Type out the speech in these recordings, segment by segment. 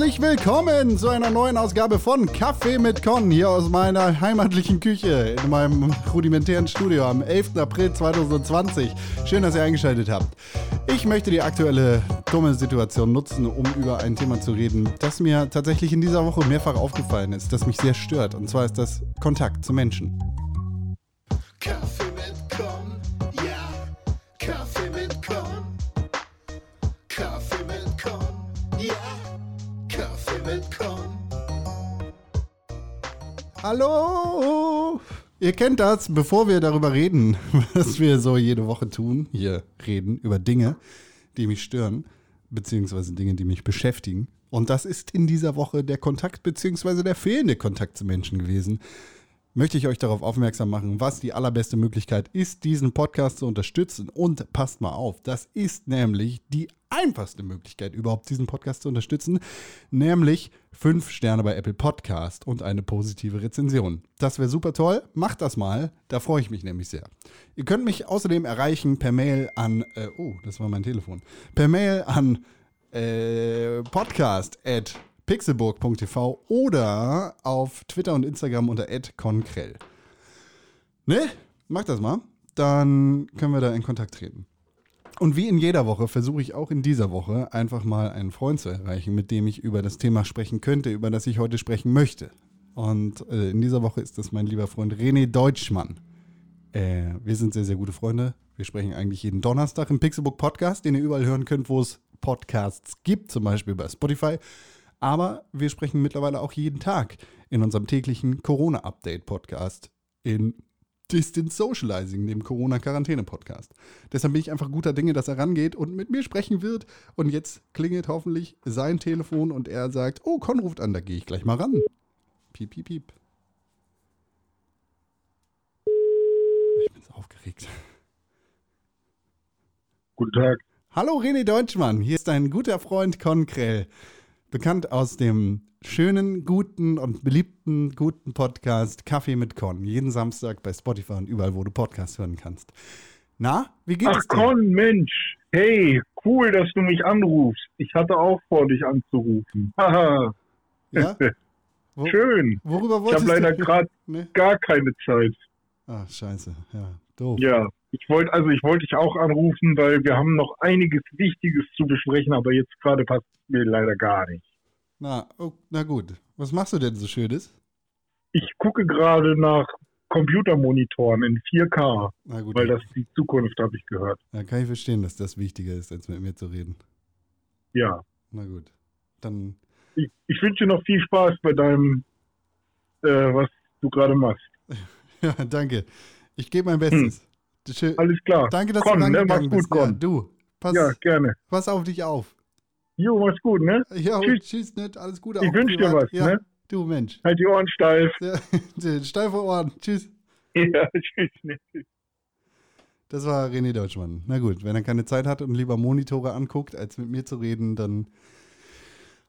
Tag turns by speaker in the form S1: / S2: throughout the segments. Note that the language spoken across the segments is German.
S1: Herzlich willkommen zu einer neuen Ausgabe von Kaffee mit Con hier aus meiner heimatlichen Küche in meinem rudimentären Studio am 11. April 2020. Schön, dass ihr eingeschaltet habt. Ich möchte die aktuelle dumme Situation nutzen, um über ein Thema zu reden, das mir tatsächlich in dieser Woche mehrfach aufgefallen ist, das mich sehr stört. Und zwar ist das Kontakt zu Menschen. Hallo! Ihr kennt das, bevor wir darüber reden, was wir so jede Woche tun, hier reden über Dinge, die mich stören, beziehungsweise Dinge, die mich beschäftigen. Und das ist in dieser Woche der Kontakt, beziehungsweise der fehlende Kontakt zu Menschen gewesen. Möchte ich euch darauf aufmerksam machen, was die allerbeste Möglichkeit ist, diesen Podcast zu unterstützen. Und passt mal auf, das ist nämlich die einfachste Möglichkeit, überhaupt diesen Podcast zu unterstützen, nämlich fünf Sterne bei Apple Podcast und eine positive Rezension. Das wäre super toll. Macht das mal. Da freue ich mich nämlich sehr. Ihr könnt mich außerdem erreichen per Mail an, äh, oh, das war mein Telefon, per Mail an äh, podcast pixelburg.tv oder auf Twitter und Instagram unter @konkrell. Ne? Macht das mal. Dann können wir da in Kontakt treten. Und wie in jeder Woche versuche ich auch in dieser Woche einfach mal einen Freund zu erreichen, mit dem ich über das Thema sprechen könnte, über das ich heute sprechen möchte. Und äh, in dieser Woche ist das mein lieber Freund René Deutschmann. Äh, wir sind sehr, sehr gute Freunde. Wir sprechen eigentlich jeden Donnerstag im Pixelbook Podcast, den ihr überall hören könnt, wo es Podcasts gibt, zum Beispiel bei Spotify. Aber wir sprechen mittlerweile auch jeden Tag in unserem täglichen Corona-Update-Podcast in Distance Socializing, dem Corona-Quarantäne-Podcast. Deshalb bin ich einfach guter Dinge, dass er rangeht und mit mir sprechen wird. Und jetzt klingelt hoffentlich sein Telefon und er sagt, oh, Con ruft an, da gehe ich gleich mal ran. Piep, piep, piep. Ich bin so aufgeregt.
S2: Guten Tag.
S1: Hallo René Deutschmann, hier ist dein guter Freund Con Krell. Bekannt aus dem schönen, guten und beliebten, guten Podcast Kaffee mit Con. Jeden Samstag bei Spotify und überall, wo du Podcasts hören kannst. Na, wie geht
S2: Ach
S1: es dir?
S2: Con, Mensch. Hey, cool, dass du mich anrufst. Ich hatte auch vor, dich anzurufen. Haha,
S1: Ja? Wo,
S2: schön.
S1: worüber
S2: Ich
S1: wolltest
S2: habe leider
S1: du?
S2: gerade
S1: Ne?
S2: gar keine Zeit.
S1: Ah, scheiße. Ja, doof.
S2: Ja, ich wollte also ich wollte dich auch anrufen, weil wir haben noch einiges Wichtiges zu besprechen, aber jetzt gerade passt es mir leider gar nicht.
S1: Na, oh, na gut. Was machst du denn so Schönes?
S2: Ich gucke gerade nach Computermonitoren in 4K,
S1: Na gut,
S2: weil das die Zukunft, habe ich gehört.
S1: dann kann ich verstehen, dass das wichtiger ist, als mit mir zu reden.
S2: Ja,
S1: Na gut. Dann,
S2: ich, ich wünsche dir noch viel Spaß bei deinem, äh, was du gerade machst.
S1: ja, danke. Ich gebe mein Bestes. Schön.
S2: Alles klar.
S1: Danke, dass
S2: Con,
S1: du
S2: ne? Mach's
S1: bist.
S2: gut,
S1: Ja,
S2: Con.
S1: du, pass,
S2: Ja, gerne.
S1: pass auf dich auf.
S2: Jo, mach's gut, ne?
S1: Ja,
S2: Tschüss.
S1: tschüss, nett, alles Gute.
S2: Ich
S1: auch
S2: wünsch dir was,
S1: ja,
S2: ne?
S1: Du Mensch.
S2: Halt die Ohren steif.
S1: Ja, steife Ohren. Tschüss.
S2: Ja, tschüss. ne?
S1: Das war René Deutschmann. Na gut, wenn er keine Zeit hat und lieber Monitore anguckt, als mit mir zu reden, dann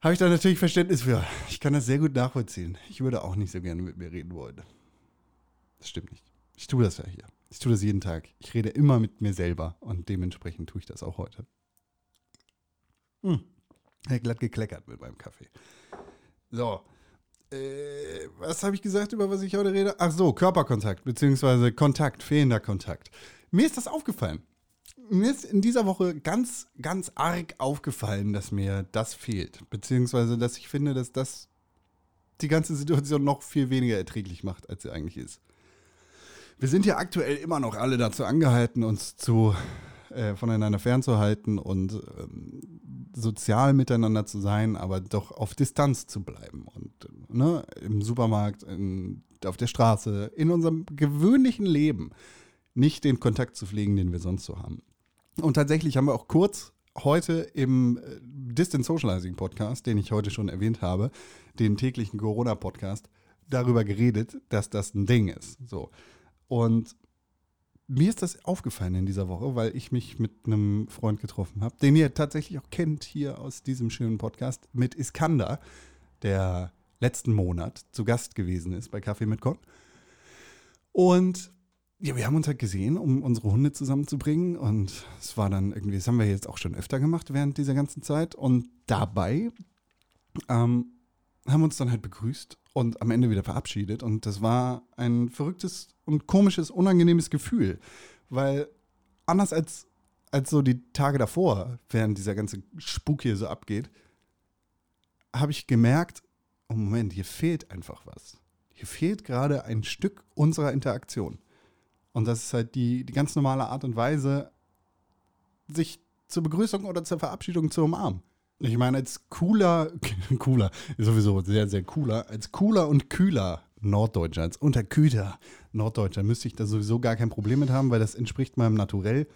S1: habe ich da natürlich Verständnis für. Ich kann das sehr gut nachvollziehen. Ich würde auch nicht so gerne mit mir reden wollen. Das stimmt nicht. Ich tue das ja hier. Ich tue das jeden Tag. Ich rede immer mit mir selber und dementsprechend tue ich das auch heute. Hm. Glatt gekleckert mit meinem Kaffee. So. Äh, was habe ich gesagt, über was ich heute rede? Ach so, Körperkontakt, beziehungsweise Kontakt, fehlender Kontakt. Mir ist das aufgefallen. Mir ist in dieser Woche ganz, ganz arg aufgefallen, dass mir das fehlt. Beziehungsweise, dass ich finde, dass das die ganze Situation noch viel weniger erträglich macht, als sie eigentlich ist. Wir sind ja aktuell immer noch alle dazu angehalten, uns zu, äh, voneinander fernzuhalten und ähm, sozial miteinander zu sein, aber doch auf Distanz zu bleiben. Und ne, im Supermarkt, in, auf der Straße, in unserem gewöhnlichen Leben nicht den Kontakt zu pflegen, den wir sonst so haben. Und tatsächlich haben wir auch kurz heute im äh, Distance Socializing Podcast, den ich heute schon erwähnt habe, den täglichen Corona-Podcast, darüber geredet, dass das ein Ding ist. So. Und mir ist das aufgefallen in dieser Woche, weil ich mich mit einem Freund getroffen habe, den ihr tatsächlich auch kennt hier aus diesem schönen Podcast, mit Iskander, der letzten Monat zu Gast gewesen ist bei Kaffee mit Con. Und ja, wir haben uns halt gesehen, um unsere Hunde zusammenzubringen. Und es war dann irgendwie, das haben wir jetzt auch schon öfter gemacht während dieser ganzen Zeit. Und dabei ähm, haben uns dann halt begrüßt und am Ende wieder verabschiedet. Und das war ein verrücktes und komisches, unangenehmes Gefühl, weil anders als, als so die Tage davor, während dieser ganze Spuk hier so abgeht, habe ich gemerkt, oh Moment, hier fehlt einfach was. Hier fehlt gerade ein Stück unserer Interaktion. Und das ist halt die, die ganz normale Art und Weise, sich zur Begrüßung oder zur Verabschiedung zu umarmen. Ich meine, als cooler, cooler, sowieso sehr, sehr cooler, als cooler und kühler Norddeutscher, als unterkühter Norddeutscher müsste ich da sowieso gar kein Problem mit haben, weil das entspricht meinem Naturell.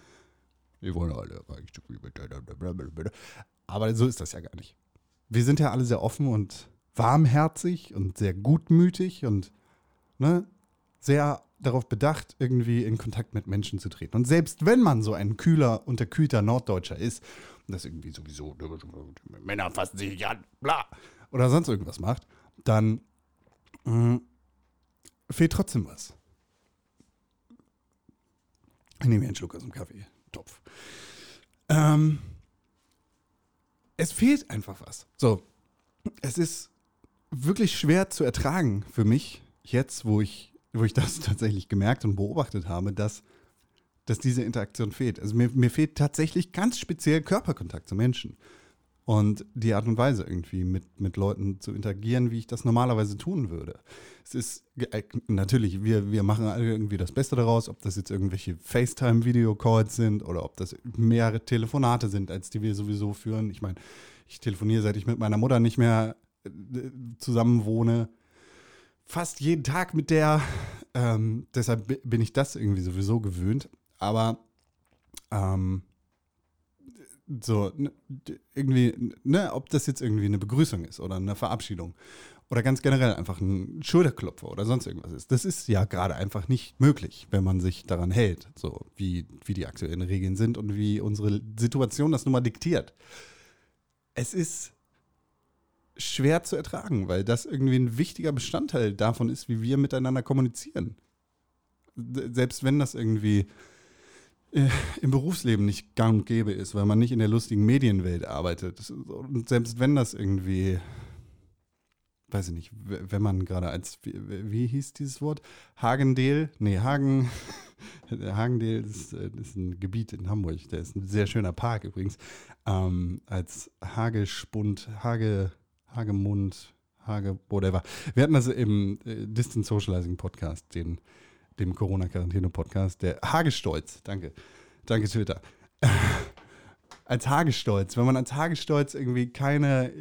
S1: Wir wollen alle Aber so ist das ja gar nicht. Wir sind ja alle sehr offen und warmherzig und sehr gutmütig und ne, sehr darauf bedacht, irgendwie in Kontakt mit Menschen zu treten. Und selbst wenn man so ein kühler, unterkühlter Norddeutscher ist und das irgendwie sowieso, Männer fassen sich nicht an, bla, oder sonst irgendwas macht, dann mh, fehlt trotzdem was. Ich nehme hier einen Schluck aus dem Kaffeetopf. Ähm, es fehlt einfach was. So, es ist wirklich schwer zu ertragen für mich, jetzt, wo ich, wo ich das tatsächlich gemerkt und beobachtet habe, dass, dass diese Interaktion fehlt. Also mir, mir fehlt tatsächlich ganz speziell Körperkontakt zu Menschen. Und die Art und Weise irgendwie mit, mit Leuten zu interagieren, wie ich das normalerweise tun würde. Es ist äh, natürlich, wir, wir machen alle irgendwie das Beste daraus, ob das jetzt irgendwelche FaceTime-Video-Calls sind oder ob das mehrere Telefonate sind, als die wir sowieso führen. Ich meine, ich telefoniere, seit ich mit meiner Mutter nicht mehr äh, zusammen wohne, fast jeden Tag mit der. Ähm, deshalb bin ich das irgendwie sowieso gewöhnt. Aber ähm, so, irgendwie, ne, ob das jetzt irgendwie eine Begrüßung ist oder eine Verabschiedung oder ganz generell einfach ein Schulterklopfer oder sonst irgendwas ist. Das ist ja gerade einfach nicht möglich, wenn man sich daran hält, so wie, wie die aktuellen Regeln sind und wie unsere Situation das nun mal diktiert. Es ist schwer zu ertragen, weil das irgendwie ein wichtiger Bestandteil davon ist, wie wir miteinander kommunizieren. Selbst wenn das irgendwie äh, im Berufsleben nicht gang und gäbe ist, weil man nicht in der lustigen Medienwelt arbeitet. Und selbst wenn das irgendwie, weiß ich nicht, wenn man gerade als, wie, wie hieß dieses Wort? Hagendeel? Nee, Hagen, Hagendeel ist, äh, ist, ein Gebiet in Hamburg, der ist ein sehr schöner Park übrigens. Ähm, als Hagespund, Hage, Hagemund, Hage, whatever. Wir hatten also im äh, Distance Socializing Podcast den dem Corona-Quarantäne-Podcast, der Hagestolz, danke, danke Twitter. als Hagestolz, wenn man als Hagestolz irgendwie keine,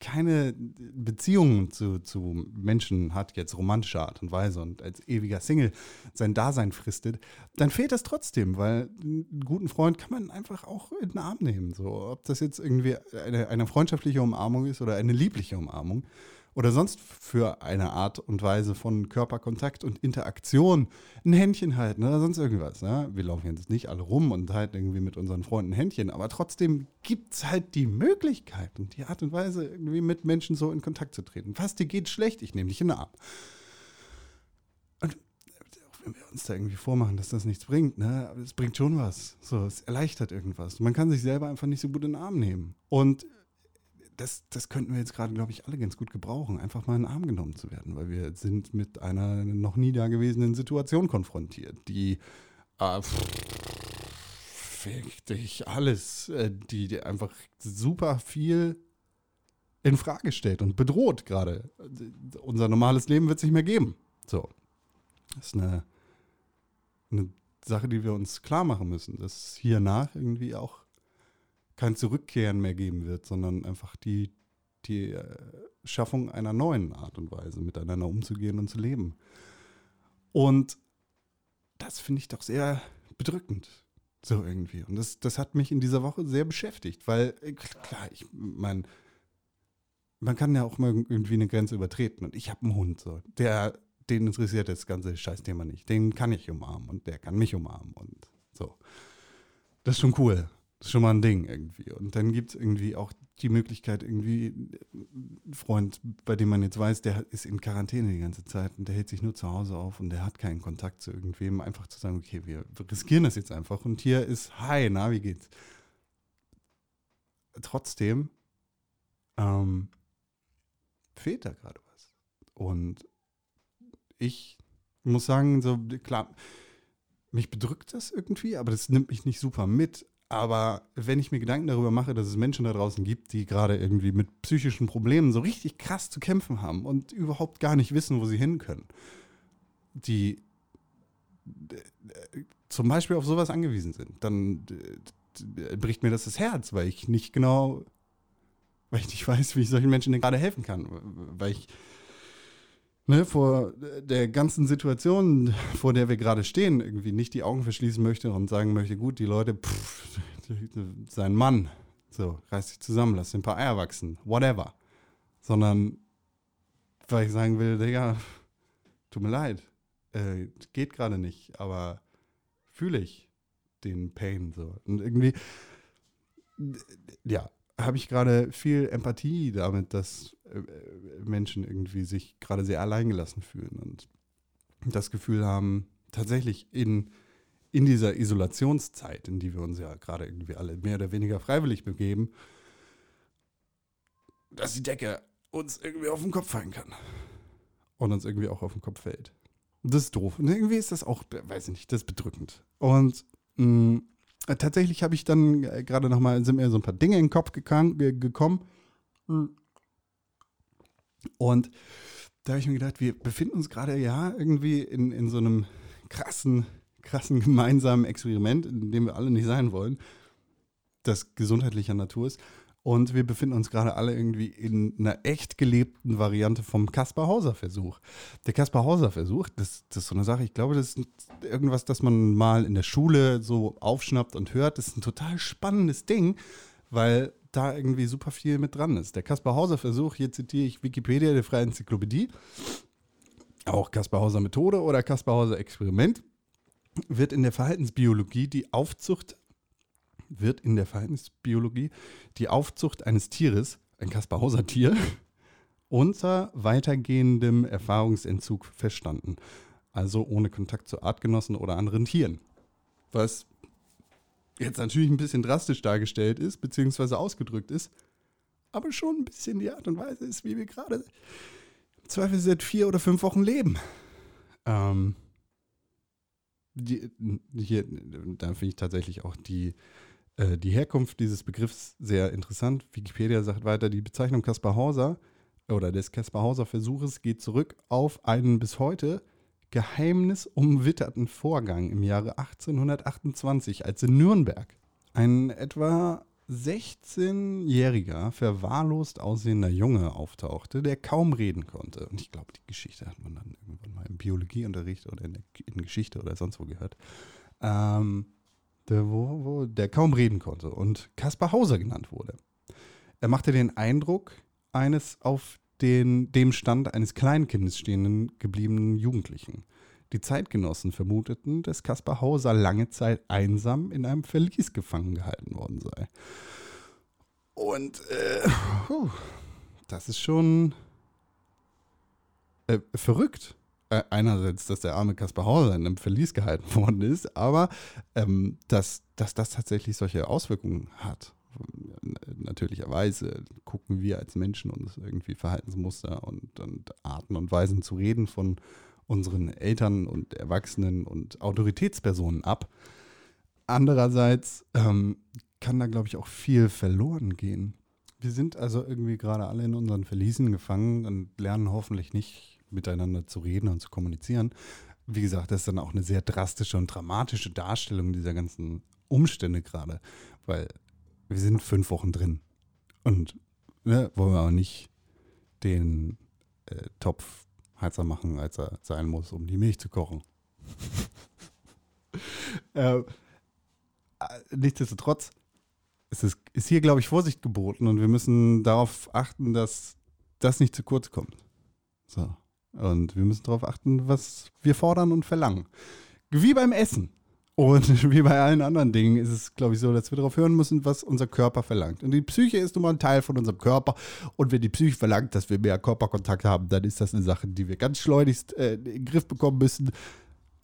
S1: keine Beziehungen zu, zu Menschen hat, jetzt romantischer Art und Weise und als ewiger Single sein Dasein fristet, dann fehlt das trotzdem, weil einen guten Freund kann man einfach auch in den Arm nehmen. So, ob das jetzt irgendwie eine, eine freundschaftliche Umarmung ist oder eine liebliche Umarmung oder sonst für eine Art und Weise von Körperkontakt und Interaktion ein Händchen halten oder sonst irgendwas. Ne? Wir laufen jetzt nicht alle rum und halten irgendwie mit unseren Freunden Händchen, aber trotzdem gibt es halt die Möglichkeit und die Art und Weise, irgendwie mit Menschen so in Kontakt zu treten. Was dir geht schlecht, ich nehme dich in den Arm. Und wenn wir uns da irgendwie vormachen, dass das nichts bringt, ne? aber es bringt schon was. So, es erleichtert irgendwas. Man kann sich selber einfach nicht so gut in den Arm nehmen. Und das, das könnten wir jetzt gerade, glaube ich, alle ganz gut gebrauchen, einfach mal in den Arm genommen zu werden, weil wir sind mit einer noch nie dagewesenen Situation konfrontiert, die äh, alles, äh, die, die einfach super viel in Frage stellt und bedroht gerade. Unser normales Leben wird es nicht mehr geben. So. Das ist eine, eine Sache, die wir uns klar machen müssen, dass hiernach irgendwie auch kein Zurückkehren mehr geben wird, sondern einfach die, die äh, Schaffung einer neuen Art und Weise, miteinander umzugehen und zu leben. Und das finde ich doch sehr bedrückend. So irgendwie. Und das, das hat mich in dieser Woche sehr beschäftigt, weil, äh, klar, ich meine, man kann ja auch mal irgendwie eine Grenze übertreten. Und ich habe einen Hund, so. Der, den interessiert das ganze Scheißthema nicht. Den kann ich umarmen und der kann mich umarmen und so. Das ist schon cool. Das ist schon mal ein Ding irgendwie. Und dann gibt es irgendwie auch die Möglichkeit, irgendwie ein Freund, bei dem man jetzt weiß, der ist in Quarantäne die ganze Zeit und der hält sich nur zu Hause auf und der hat keinen Kontakt zu irgendwem, einfach zu sagen, okay, wir riskieren das jetzt einfach und hier ist, hi, na, wie geht's? Trotzdem, ähm, fehlt da gerade was. Und ich muss sagen, so klar, mich bedrückt das irgendwie, aber das nimmt mich nicht super mit. Aber wenn ich mir Gedanken darüber mache, dass es Menschen da draußen gibt, die gerade irgendwie mit psychischen Problemen so richtig krass zu kämpfen haben und überhaupt gar nicht wissen, wo sie hin können, die äh, zum Beispiel auf sowas angewiesen sind, dann äh, bricht mir das das Herz, weil ich nicht genau, weil ich nicht weiß, wie ich solchen Menschen denn gerade helfen kann, weil ich ne, vor der ganzen Situation, vor der wir gerade stehen, irgendwie nicht die Augen verschließen möchte und sagen möchte, gut, die Leute, pff, sein Mann, so, reiß dich zusammen, lass ein paar Eier wachsen, whatever. Sondern, weil ich sagen will, Digga, tut mir leid, äh, geht gerade nicht, aber fühle ich den Pain so. Und irgendwie, ja, habe ich gerade viel Empathie damit, dass Menschen irgendwie sich gerade sehr alleingelassen fühlen und das Gefühl haben, tatsächlich in, in dieser Isolationszeit, in die wir uns ja gerade irgendwie alle mehr oder weniger freiwillig begeben, dass die Decke uns irgendwie auf den Kopf fallen kann. Und uns irgendwie auch auf den Kopf fällt. Das ist doof. Und irgendwie ist das auch, weiß ich nicht, das ist bedrückend. Und mh, tatsächlich habe ich dann äh, gerade nochmal, sind mir so ein paar Dinge in den Kopf gekan, ge gekommen. Und da habe ich mir gedacht, wir befinden uns gerade ja irgendwie in, in so einem krassen, krassen gemeinsamen Experiment, in dem wir alle nicht sein wollen, das gesundheitlicher Natur ist. Und wir befinden uns gerade alle irgendwie in einer echt gelebten Variante vom Kaspar-Hauser-Versuch. Der Kaspar-Hauser-Versuch, das, das ist so eine Sache, ich glaube, das ist irgendwas, das man mal in der Schule so aufschnappt und hört. Das ist ein total spannendes Ding, weil da irgendwie super viel mit dran ist. Der Kaspar-Hauser-Versuch, hier zitiere ich Wikipedia, der Freie Enzyklopädie, auch Kaspar-Hauser-Methode oder Kaspar-Hauser-Experiment, wird in der Verhaltensbiologie die Aufzucht wird in der Verhaltensbiologie die Aufzucht eines Tieres, ein Kaspar-Hauser-Tier, unter weitergehendem Erfahrungsentzug verstanden. Also ohne Kontakt zu Artgenossen oder anderen Tieren. Was jetzt natürlich ein bisschen drastisch dargestellt ist, beziehungsweise ausgedrückt ist, aber schon ein bisschen die Art und Weise ist, wie wir gerade im Zweifel seit vier oder fünf Wochen leben. Ähm, die, hier, da finde ich tatsächlich auch die äh, die Herkunft dieses Begriffs sehr interessant. Wikipedia sagt weiter, die Bezeichnung Kaspar Hauser oder des Kaspar Hauser Versuches geht zurück auf einen bis heute geheimnisumwitterten Vorgang im Jahre 1828, als in Nürnberg ein etwa 16-jähriger, verwahrlost aussehender Junge auftauchte, der kaum reden konnte. Und ich glaube, die Geschichte hat man dann irgendwann mal im Biologieunterricht oder in, der, in Geschichte oder sonst wo gehört. Ähm, der, wo, wo, der kaum reden konnte und Kaspar Hauser genannt wurde. Er machte den Eindruck eines auf den, dem Stand eines Kleinkindes stehenden gebliebenen Jugendlichen. Die Zeitgenossen vermuteten, dass Kaspar Hauser lange Zeit einsam in einem Verlies gefangen gehalten worden sei. Und äh, puh, das ist schon äh, verrückt. Äh, einerseits, dass der arme Kaspar Hauser in einem Verlies gehalten worden ist, aber ähm, dass, dass das tatsächlich solche Auswirkungen hat. Natürlicherweise gucken wir als Menschen uns irgendwie Verhaltensmuster und, und Arten und Weisen zu reden von unseren Eltern und Erwachsenen und Autoritätspersonen ab. Andererseits ähm, kann da, glaube ich, auch viel verloren gehen. Wir sind also irgendwie gerade alle in unseren Verliesen gefangen und lernen hoffentlich nicht miteinander zu reden und zu kommunizieren. Wie gesagt, das ist dann auch eine sehr drastische und dramatische Darstellung dieser ganzen Umstände gerade, weil wir sind fünf Wochen drin und ne, wollen wir auch nicht den äh, Topf heißer machen, als er sein muss, um die Milch zu kochen. äh, äh, nichtsdestotrotz ist, es, ist hier, glaube ich, Vorsicht geboten und wir müssen darauf achten, dass das nicht zu kurz kommt. So. Und wir müssen darauf achten, was wir fordern und verlangen. Wie beim Essen. Und wie bei allen anderen Dingen ist es, glaube ich, so, dass wir darauf hören müssen, was unser Körper verlangt. Und die Psyche ist nun mal ein Teil von unserem Körper. Und wenn die Psyche verlangt, dass wir mehr Körperkontakt haben, dann ist das eine Sache, die wir ganz schleunigst äh, in den Griff bekommen müssen.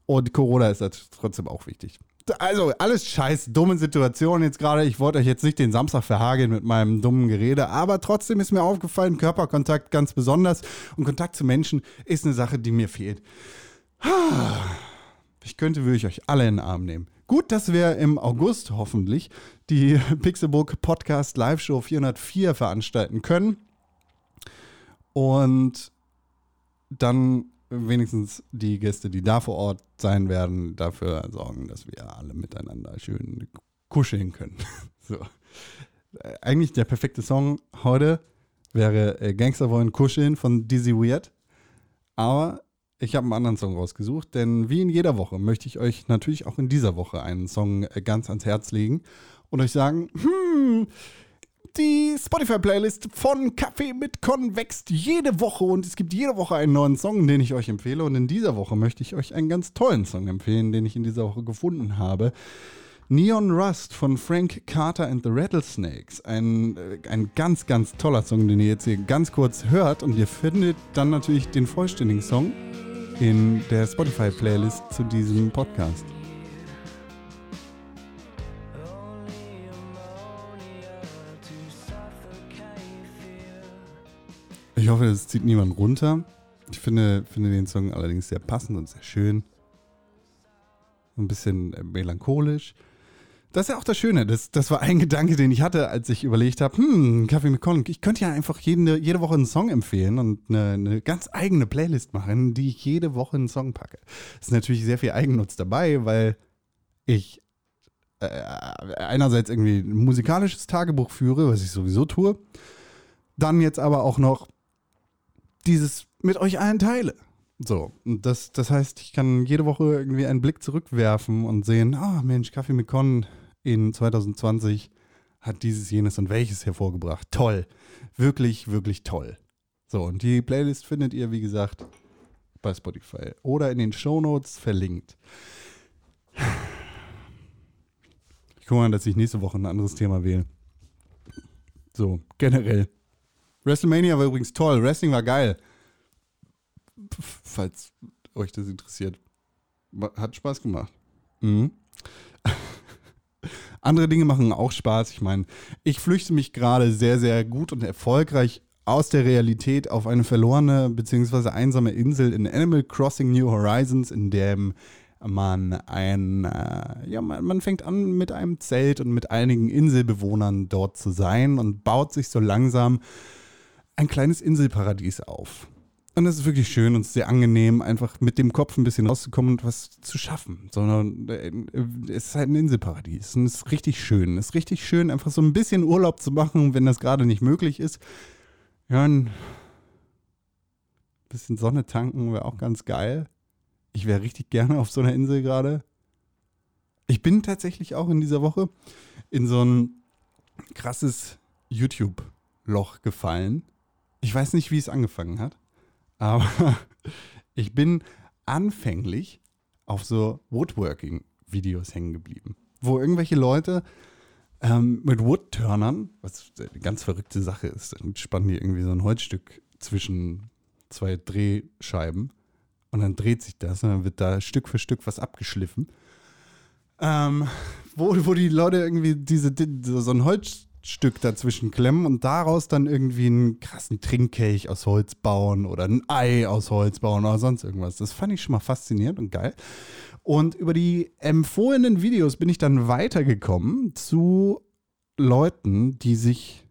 S1: Und Corona ist trotzdem auch wichtig. Also, alles scheiß, dumme Situation jetzt gerade. Ich wollte euch jetzt nicht den Samstag verhageln mit meinem dummen Gerede, aber trotzdem ist mir aufgefallen, Körperkontakt ganz besonders und Kontakt zu Menschen ist eine Sache, die mir fehlt. Ich könnte wirklich euch alle in den Arm nehmen. Gut, dass wir im August hoffentlich die Pixelbook Podcast Live Show 404 veranstalten können. Und dann wenigstens die Gäste, die da vor Ort sein werden, dafür sorgen, dass wir alle miteinander schön kuscheln können. so. Eigentlich der perfekte Song heute wäre äh, Gangster wollen kuscheln von Dizzy Weird. Aber ich habe einen anderen Song rausgesucht, denn wie in jeder Woche möchte ich euch natürlich auch in dieser Woche einen Song äh, ganz ans Herz legen und euch sagen, hm, die Spotify-Playlist von Kaffee mit Con wächst jede Woche und es gibt jede Woche einen neuen Song, den ich euch empfehle. Und in dieser Woche möchte ich euch einen ganz tollen Song empfehlen, den ich in dieser Woche gefunden habe. Neon Rust von Frank Carter and the Rattlesnakes. Ein, äh, ein ganz, ganz toller Song, den ihr jetzt hier ganz kurz hört. Und ihr findet dann natürlich den vollständigen Song in der Spotify-Playlist zu diesem Podcast. Ich hoffe, das zieht niemand runter. Ich finde, finde den Song allerdings sehr passend und sehr schön. Ein bisschen melancholisch. Das ist ja auch das Schöne. Das, das war ein Gedanke, den ich hatte, als ich überlegt habe, hm, Kaffee mit Con. Ich könnte ja einfach jede, jede Woche einen Song empfehlen und eine, eine ganz eigene Playlist machen, die ich jede Woche einen Song packe. Ist natürlich sehr viel Eigennutz dabei, weil ich äh, einerseits irgendwie ein musikalisches Tagebuch führe, was ich sowieso tue. Dann jetzt aber auch noch dieses mit euch allen teile. So, das, das heißt, ich kann jede Woche irgendwie einen Blick zurückwerfen und sehen, ah Mensch, Kaffee mit Con in 2020 hat dieses, jenes und welches hervorgebracht. Toll. Wirklich, wirklich toll. So, und die Playlist findet ihr, wie gesagt, bei Spotify oder in den Shownotes verlinkt. Ich gucke mal, dass ich nächste Woche ein anderes Thema wähle. So, generell. WrestleMania war übrigens toll. Wrestling war geil. Falls euch das interessiert. Hat Spaß gemacht. Mhm. Andere Dinge machen auch Spaß. Ich meine, ich flüchte mich gerade sehr, sehr gut und erfolgreich aus der Realität auf eine verlorene bzw. einsame Insel in Animal Crossing New Horizons, in dem man ein, äh, ja, man, man fängt an mit einem Zelt und mit einigen Inselbewohnern dort zu sein und baut sich so langsam ein kleines Inselparadies auf. Und es ist wirklich schön und sehr angenehm, einfach mit dem Kopf ein bisschen rauszukommen und was zu schaffen. Sondern äh, es ist halt ein Inselparadies. Und es ist richtig schön. Es ist richtig schön, einfach so ein bisschen Urlaub zu machen, wenn das gerade nicht möglich ist. Ja, ein bisschen Sonne tanken wäre auch ganz geil. Ich wäre richtig gerne auf so einer Insel gerade. Ich bin tatsächlich auch in dieser Woche in so ein krasses YouTube-Loch gefallen. Ich weiß nicht, wie es angefangen hat, aber ich bin anfänglich auf so Woodworking-Videos hängen geblieben, wo irgendwelche Leute ähm, mit Woodturnern, was eine ganz verrückte Sache ist, dann spannen die irgendwie so ein Holzstück zwischen zwei Drehscheiben und dann dreht sich das und dann wird da Stück für Stück was abgeschliffen. Ähm, wo, wo die Leute irgendwie diese, die, so ein Holzstück dazwischen klemmen und daraus dann irgendwie einen krassen Trinkkelch aus Holz bauen oder ein Ei aus Holz bauen oder sonst irgendwas. Das fand ich schon mal faszinierend und geil. Und über die empfohlenen Videos bin ich dann weitergekommen zu Leuten, die sich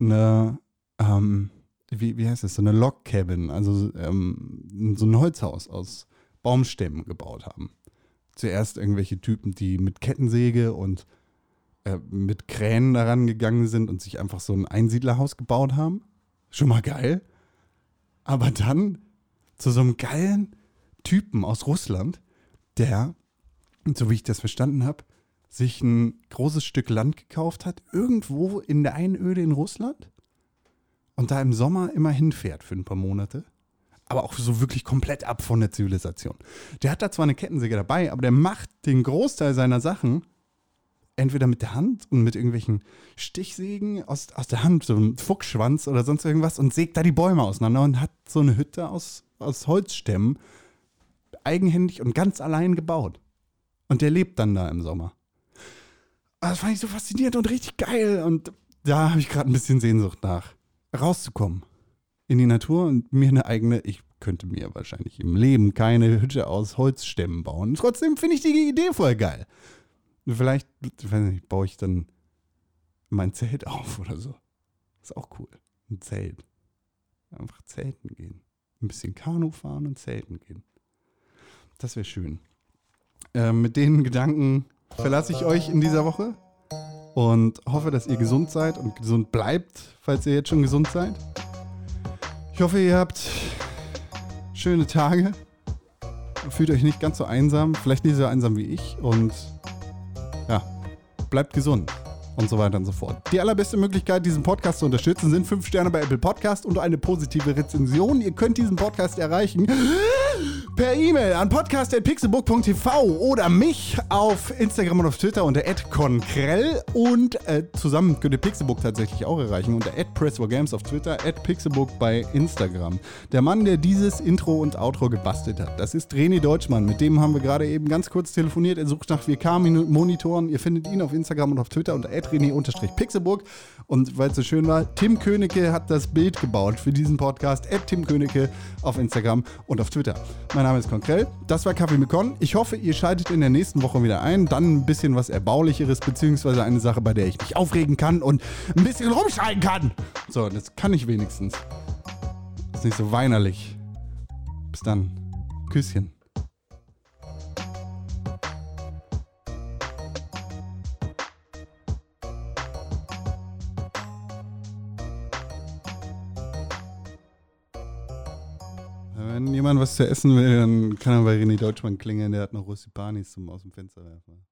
S1: eine, ähm, wie, wie heißt das, so eine Log Cabin, also ähm, so ein Holzhaus aus Baumstämmen gebaut haben. Zuerst irgendwelche Typen, die mit Kettensäge und äh, mit Kränen daran gegangen sind und sich einfach so ein Einsiedlerhaus gebaut haben. Schon mal geil. Aber dann zu so einem geilen Typen aus Russland, der, so wie ich das verstanden habe, sich ein großes Stück Land gekauft hat, irgendwo in der Einöde in Russland und da im Sommer immer hinfährt für ein paar Monate. Aber auch so wirklich komplett ab von der Zivilisation. Der hat da zwar eine Kettensäge dabei, aber der macht den Großteil seiner Sachen entweder mit der Hand und mit irgendwelchen Stichsägen aus, aus der Hand, so einem Fuchsschwanz oder sonst irgendwas und sägt da die Bäume auseinander und hat so eine Hütte aus, aus Holzstämmen eigenhändig und ganz allein gebaut. Und der lebt dann da im Sommer. Ah, Das fand ich so faszinierend und richtig geil. Und da habe ich gerade ein bisschen Sehnsucht nach, rauszukommen in die Natur und mir eine eigene, ich könnte mir wahrscheinlich im Leben keine Hütte aus Holzstämmen bauen. Trotzdem finde ich die Idee voll geil. Vielleicht, nicht, baue ich dann mein Zelt auf oder so. Ist auch cool. Ein Zelt. Einfach zelten gehen. Ein bisschen Kanu fahren und zelten gehen. Das wäre schön. Ähm, mit den Gedanken verlasse ich euch in dieser Woche und hoffe, dass ihr gesund seid und gesund bleibt, falls ihr jetzt schon gesund seid. Ich hoffe, ihr habt schöne Tage. Fühlt euch nicht ganz so einsam, vielleicht nicht so einsam wie ich und bleibt gesund und so weiter und so fort. Die allerbeste Möglichkeit, diesen Podcast zu unterstützen, sind 5 Sterne bei Apple Podcast und eine positive Rezension. Ihr könnt diesen Podcast erreichen per E-Mail an podcast.pixelbook.tv oder mich auf Instagram und auf Twitter unter @konkrell und äh, zusammen könnt ihr Pixelbook tatsächlich auch erreichen unter @pressforgames auf Twitter, @pixelbook bei Instagram. Der Mann, der dieses Intro und Outro gebastelt hat, das ist René Deutschmann. Mit dem haben wir gerade eben ganz kurz telefoniert. Er sucht nach 4K-Monitoren. Ihr findet ihn auf Instagram und auf Twitter unter @rené_pixelburg. Und weil es so schön war, Tim Königke hat das Bild gebaut für diesen Podcast. Tim Königke auf Instagram und auf Twitter. Mein Name ist Konkrell. Das war Kaffee mit Con. Ich hoffe, ihr schaltet in der nächsten Woche wieder ein. Dann ein bisschen was Erbaulicheres, beziehungsweise eine Sache, bei der ich mich aufregen kann und ein bisschen rumschreien kann. So, das kann ich wenigstens. Ist nicht so weinerlich. Bis dann. Küsschen. Was zu essen will, dann kann er bei René Deutschmann klingeln. Der hat noch Russipanis zum aus dem Fenster werfen.